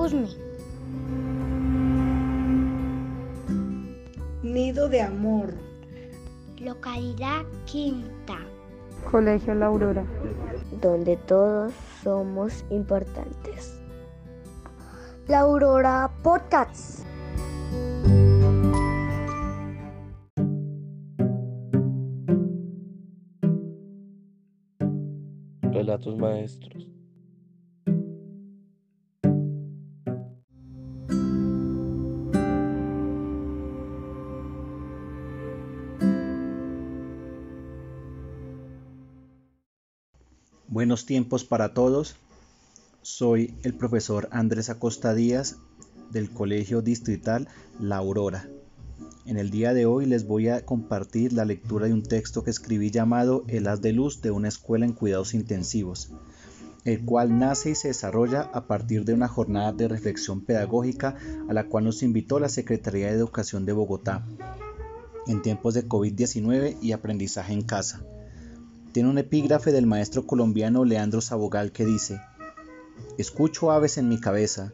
Usme. Nido de Amor. Localidad Quinta. Colegio La Aurora. Donde todos somos importantes. La Aurora Podcasts. Relatos maestros. Buenos tiempos para todos. Soy el profesor Andrés Acosta Díaz del Colegio Distrital La Aurora. En el día de hoy les voy a compartir la lectura de un texto que escribí llamado El haz de luz de una escuela en cuidados intensivos, el cual nace y se desarrolla a partir de una jornada de reflexión pedagógica a la cual nos invitó la Secretaría de Educación de Bogotá en tiempos de COVID-19 y aprendizaje en casa. Tiene un epígrafe del maestro colombiano Leandro Sabogal que dice, Escucho aves en mi cabeza,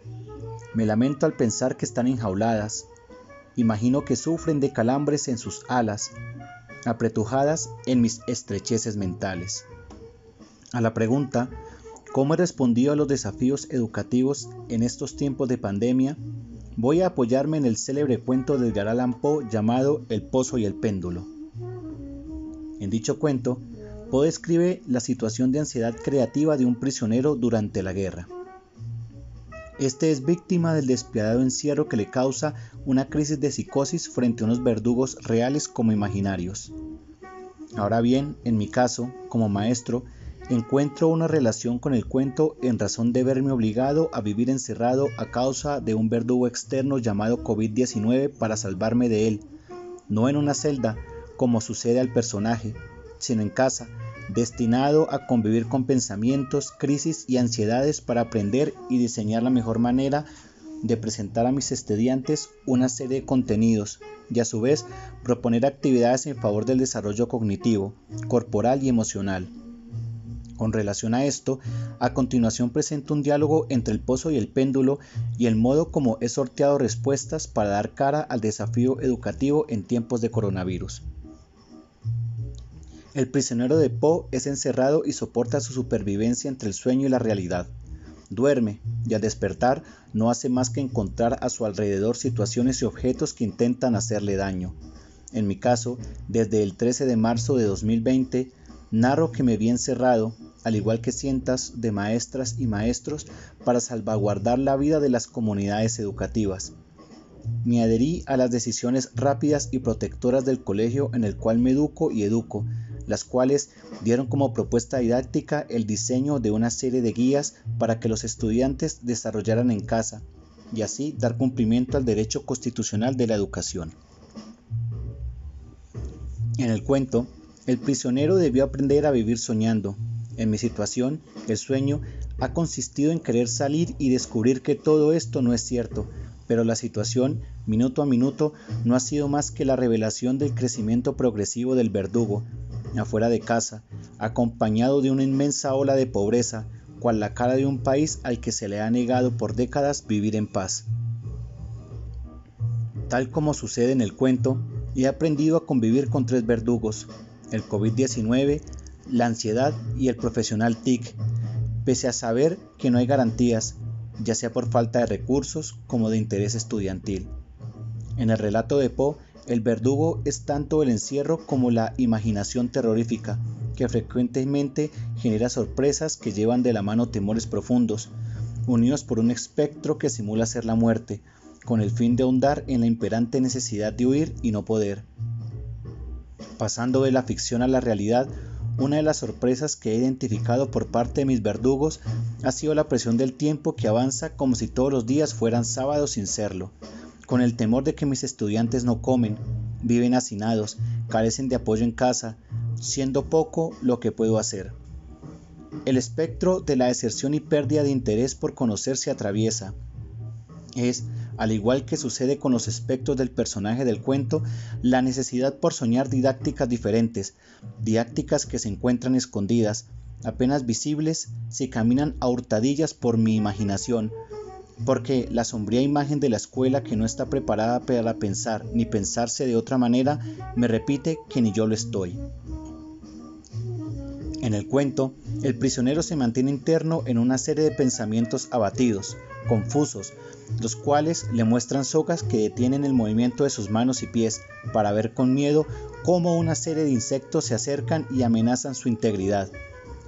me lamento al pensar que están enjauladas, imagino que sufren de calambres en sus alas, apretujadas en mis estrecheces mentales. A la pregunta, ¿cómo he respondido a los desafíos educativos en estos tiempos de pandemia? Voy a apoyarme en el célebre cuento de Edgar Poe llamado El Pozo y el Péndulo. En dicho cuento, Poe describe la situación de ansiedad creativa de un prisionero durante la guerra. Este es víctima del despiadado encierro que le causa una crisis de psicosis frente a unos verdugos reales como imaginarios. Ahora bien, en mi caso, como maestro, encuentro una relación con el cuento en razón de verme obligado a vivir encerrado a causa de un verdugo externo llamado COVID-19 para salvarme de él, no en una celda, como sucede al personaje, sino en casa, destinado a convivir con pensamientos, crisis y ansiedades para aprender y diseñar la mejor manera de presentar a mis estudiantes una serie de contenidos y a su vez proponer actividades en favor del desarrollo cognitivo, corporal y emocional. Con relación a esto, a continuación presento un diálogo entre el pozo y el péndulo y el modo como he sorteado respuestas para dar cara al desafío educativo en tiempos de coronavirus. El prisionero de Poe es encerrado y soporta su supervivencia entre el sueño y la realidad. Duerme y al despertar no hace más que encontrar a su alrededor situaciones y objetos que intentan hacerle daño. En mi caso, desde el 13 de marzo de 2020, narro que me vi encerrado, al igual que cientos de maestras y maestros, para salvaguardar la vida de las comunidades educativas. Me adherí a las decisiones rápidas y protectoras del colegio en el cual me educo y educo, las cuales dieron como propuesta didáctica el diseño de una serie de guías para que los estudiantes desarrollaran en casa y así dar cumplimiento al derecho constitucional de la educación. En el cuento, el prisionero debió aprender a vivir soñando. En mi situación, el sueño ha consistido en querer salir y descubrir que todo esto no es cierto, pero la situación, minuto a minuto, no ha sido más que la revelación del crecimiento progresivo del verdugo, afuera de casa, acompañado de una inmensa ola de pobreza, cual la cara de un país al que se le ha negado por décadas vivir en paz. Tal como sucede en el cuento, he aprendido a convivir con tres verdugos, el COVID-19, la ansiedad y el profesional TIC, pese a saber que no hay garantías, ya sea por falta de recursos como de interés estudiantil. En el relato de Poe el verdugo es tanto el encierro como la imaginación terrorífica, que frecuentemente genera sorpresas que llevan de la mano temores profundos, unidos por un espectro que simula ser la muerte, con el fin de ahondar en la imperante necesidad de huir y no poder. Pasando de la ficción a la realidad, una de las sorpresas que he identificado por parte de mis verdugos ha sido la presión del tiempo que avanza como si todos los días fueran sábados sin serlo, con el temor de que mis estudiantes no comen, viven hacinados, carecen de apoyo en casa, siendo poco lo que puedo hacer. El espectro de la deserción y pérdida de interés por conocer se atraviesa. Es, al igual que sucede con los espectros del personaje del cuento, la necesidad por soñar didácticas diferentes, didácticas que se encuentran escondidas, apenas visibles si caminan a hurtadillas por mi imaginación, porque la sombría imagen de la escuela que no está preparada para pensar ni pensarse de otra manera me repite que ni yo lo estoy. En el cuento, el prisionero se mantiene interno en una serie de pensamientos abatidos, confusos, los cuales le muestran sogas que detienen el movimiento de sus manos y pies para ver con miedo cómo una serie de insectos se acercan y amenazan su integridad.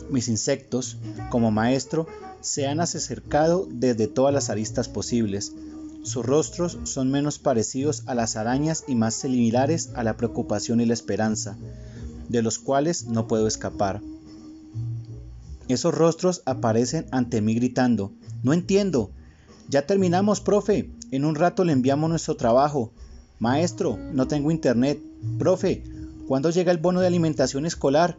Mis insectos, como maestro, se han acercado desde todas las aristas posibles. Sus rostros son menos parecidos a las arañas y más similares a la preocupación y la esperanza, de los cuales no puedo escapar. Esos rostros aparecen ante mí gritando, no entiendo. Ya terminamos, profe. En un rato le enviamos nuestro trabajo. Maestro, no tengo internet. Profe, ¿cuándo llega el bono de alimentación escolar?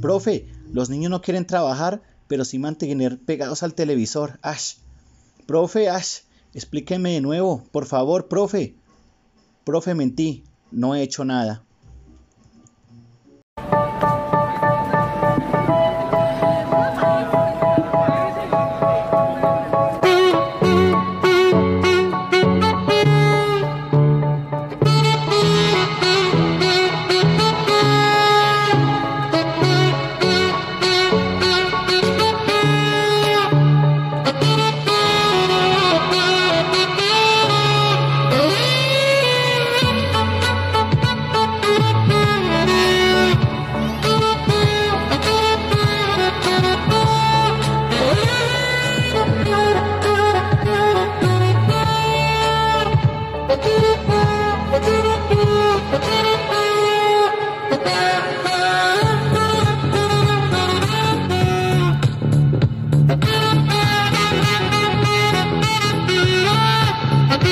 Profe, los niños no quieren trabajar pero sí mantener pegados al televisor. Ash, profe, Ash, explíqueme de nuevo, por favor, profe. Profe, mentí, no he hecho nada.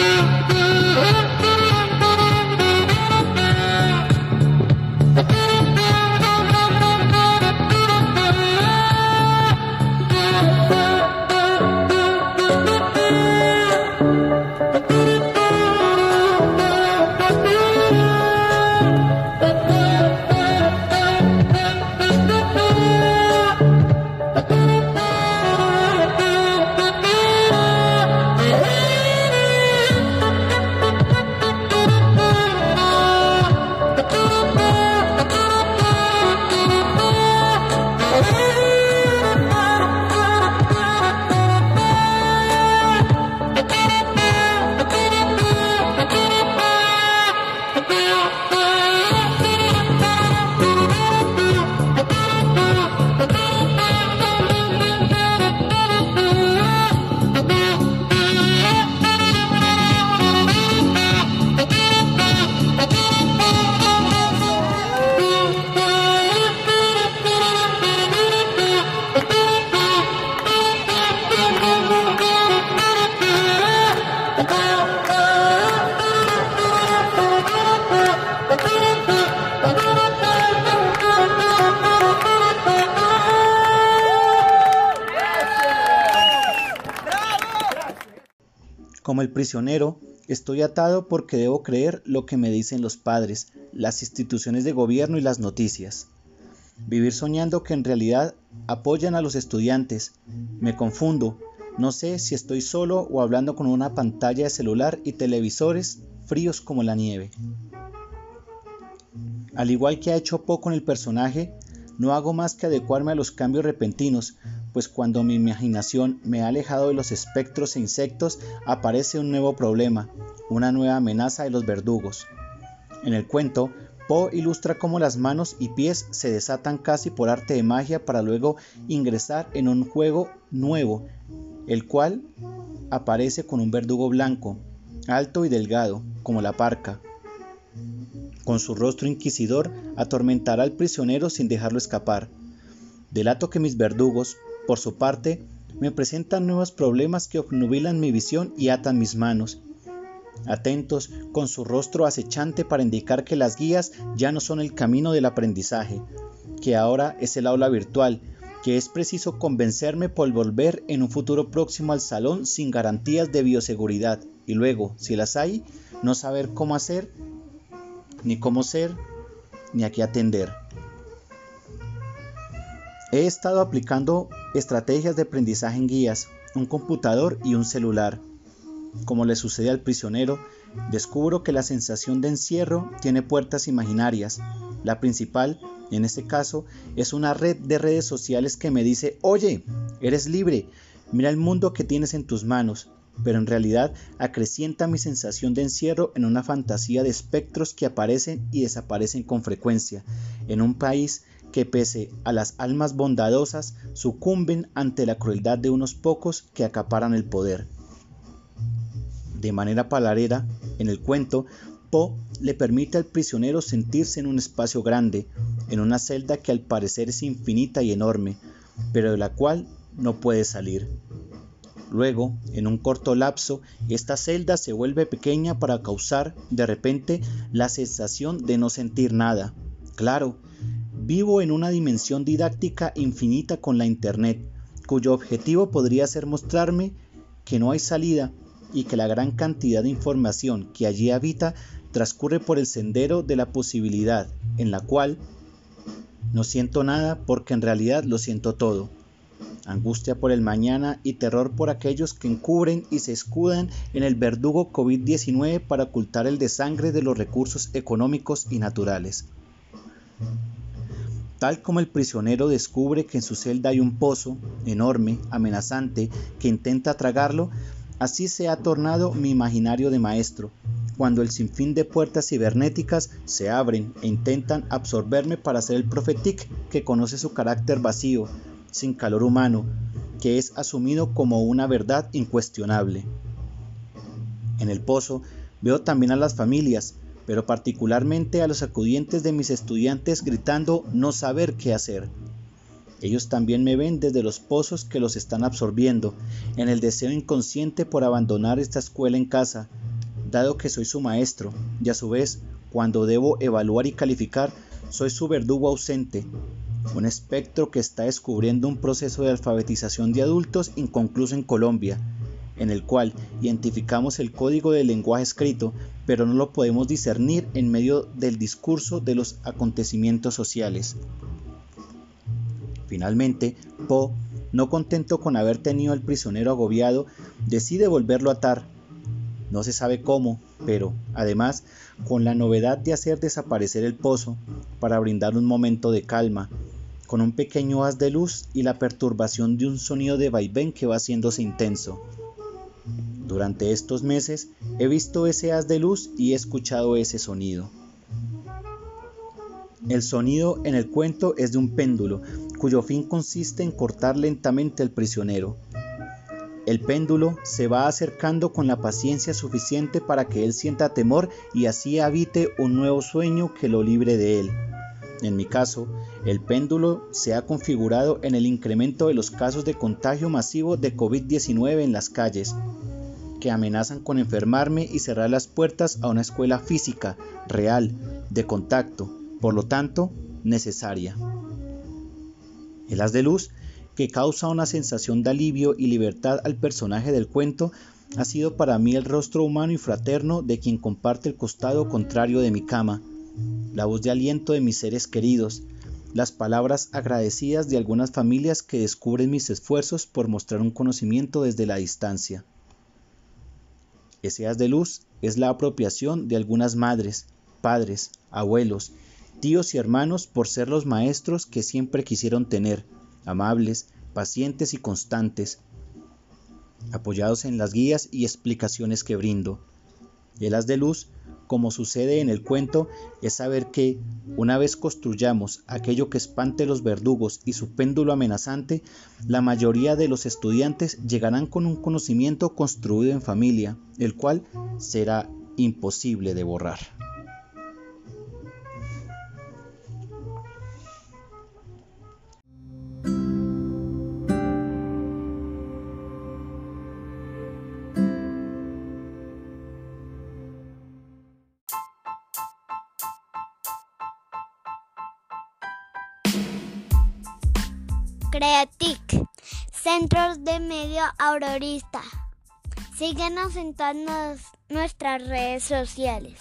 you. Como el prisionero, estoy atado porque debo creer lo que me dicen los padres, las instituciones de gobierno y las noticias. Vivir soñando que en realidad apoyan a los estudiantes. Me confundo. No sé si estoy solo o hablando con una pantalla de celular y televisores fríos como la nieve. Al igual que ha hecho poco en el personaje, no hago más que adecuarme a los cambios repentinos, pues cuando mi imaginación me ha alejado de los espectros e insectos, aparece un nuevo problema, una nueva amenaza de los verdugos. En el cuento, Poe ilustra cómo las manos y pies se desatan casi por arte de magia para luego ingresar en un juego nuevo, el cual aparece con un verdugo blanco, alto y delgado, como la parca. Con su rostro inquisidor atormentará al prisionero sin dejarlo escapar. Delato que mis verdugos, por su parte, me presentan nuevos problemas que obnubilan mi visión y atan mis manos. Atentos, con su rostro acechante para indicar que las guías ya no son el camino del aprendizaje, que ahora es el aula virtual, que es preciso convencerme por volver en un futuro próximo al salón sin garantías de bioseguridad y luego, si las hay, no saber cómo hacer, ni cómo ser, ni a qué atender. He estado aplicando estrategias de aprendizaje en guías, un computador y un celular. Como le sucede al prisionero, descubro que la sensación de encierro tiene puertas imaginarias. La principal, en este caso, es una red de redes sociales que me dice, oye, eres libre, mira el mundo que tienes en tus manos, pero en realidad acrecienta mi sensación de encierro en una fantasía de espectros que aparecen y desaparecen con frecuencia, en un país que pese a las almas bondadosas sucumben ante la crueldad de unos pocos que acaparan el poder. De manera palarera, en el cuento, Poe le permite al prisionero sentirse en un espacio grande, en una celda que al parecer es infinita y enorme, pero de la cual no puede salir. Luego, en un corto lapso, esta celda se vuelve pequeña para causar, de repente, la sensación de no sentir nada. Claro, vivo en una dimensión didáctica infinita con la Internet, cuyo objetivo podría ser mostrarme que no hay salida y que la gran cantidad de información que allí habita transcurre por el sendero de la posibilidad, en la cual no siento nada porque en realidad lo siento todo angustia por el mañana y terror por aquellos que encubren y se escudan en el verdugo COVID-19 para ocultar el desangre de los recursos económicos y naturales. Tal como el prisionero descubre que en su celda hay un pozo enorme, amenazante, que intenta tragarlo, así se ha tornado mi imaginario de maestro, cuando el sinfín de puertas cibernéticas se abren e intentan absorberme para ser el profetic que conoce su carácter vacío, sin calor humano, que es asumido como una verdad incuestionable. En el pozo veo también a las familias, pero particularmente a los acudientes de mis estudiantes gritando no saber qué hacer. Ellos también me ven desde los pozos que los están absorbiendo, en el deseo inconsciente por abandonar esta escuela en casa, dado que soy su maestro, y a su vez, cuando debo evaluar y calificar, soy su verdugo ausente, un espectro que está descubriendo un proceso de alfabetización de adultos inconcluso en Colombia, en el cual identificamos el código del lenguaje escrito, pero no lo podemos discernir en medio del discurso de los acontecimientos sociales. Finalmente, Poe, no contento con haber tenido al prisionero agobiado, decide volverlo a atar. No se sabe cómo, pero, además, con la novedad de hacer desaparecer el pozo, para brindar un momento de calma, con un pequeño haz de luz y la perturbación de un sonido de vaivén que va haciéndose intenso. Durante estos meses he visto ese haz de luz y he escuchado ese sonido. El sonido en el cuento es de un péndulo, cuyo fin consiste en cortar lentamente al prisionero. El péndulo se va acercando con la paciencia suficiente para que él sienta temor y así habite un nuevo sueño que lo libre de él. En mi caso, el péndulo se ha configurado en el incremento de los casos de contagio masivo de COVID-19 en las calles, que amenazan con enfermarme y cerrar las puertas a una escuela física, real, de contacto, por lo tanto, necesaria. El haz de luz, que causa una sensación de alivio y libertad al personaje del cuento, ha sido para mí el rostro humano y fraterno de quien comparte el costado contrario de mi cama, la voz de aliento de mis seres queridos, las palabras agradecidas de algunas familias que descubren mis esfuerzos por mostrar un conocimiento desde la distancia. Ese haz de luz es la apropiación de algunas madres, padres, abuelos, tíos y hermanos por ser los maestros que siempre quisieron tener, amables, pacientes y constantes, apoyados en las guías y explicaciones que brindo. El haz de luz como sucede en el cuento, es saber que, una vez construyamos aquello que espante los verdugos y su péndulo amenazante, la mayoría de los estudiantes llegarán con un conocimiento construido en familia, el cual será imposible de borrar. Creatic, Centros de Medio Aurorista. Síguenos en todas nuestras redes sociales.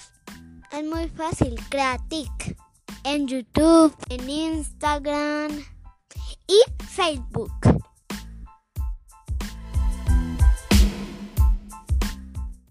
Es muy fácil, Creatic. En YouTube, en Instagram y Facebook.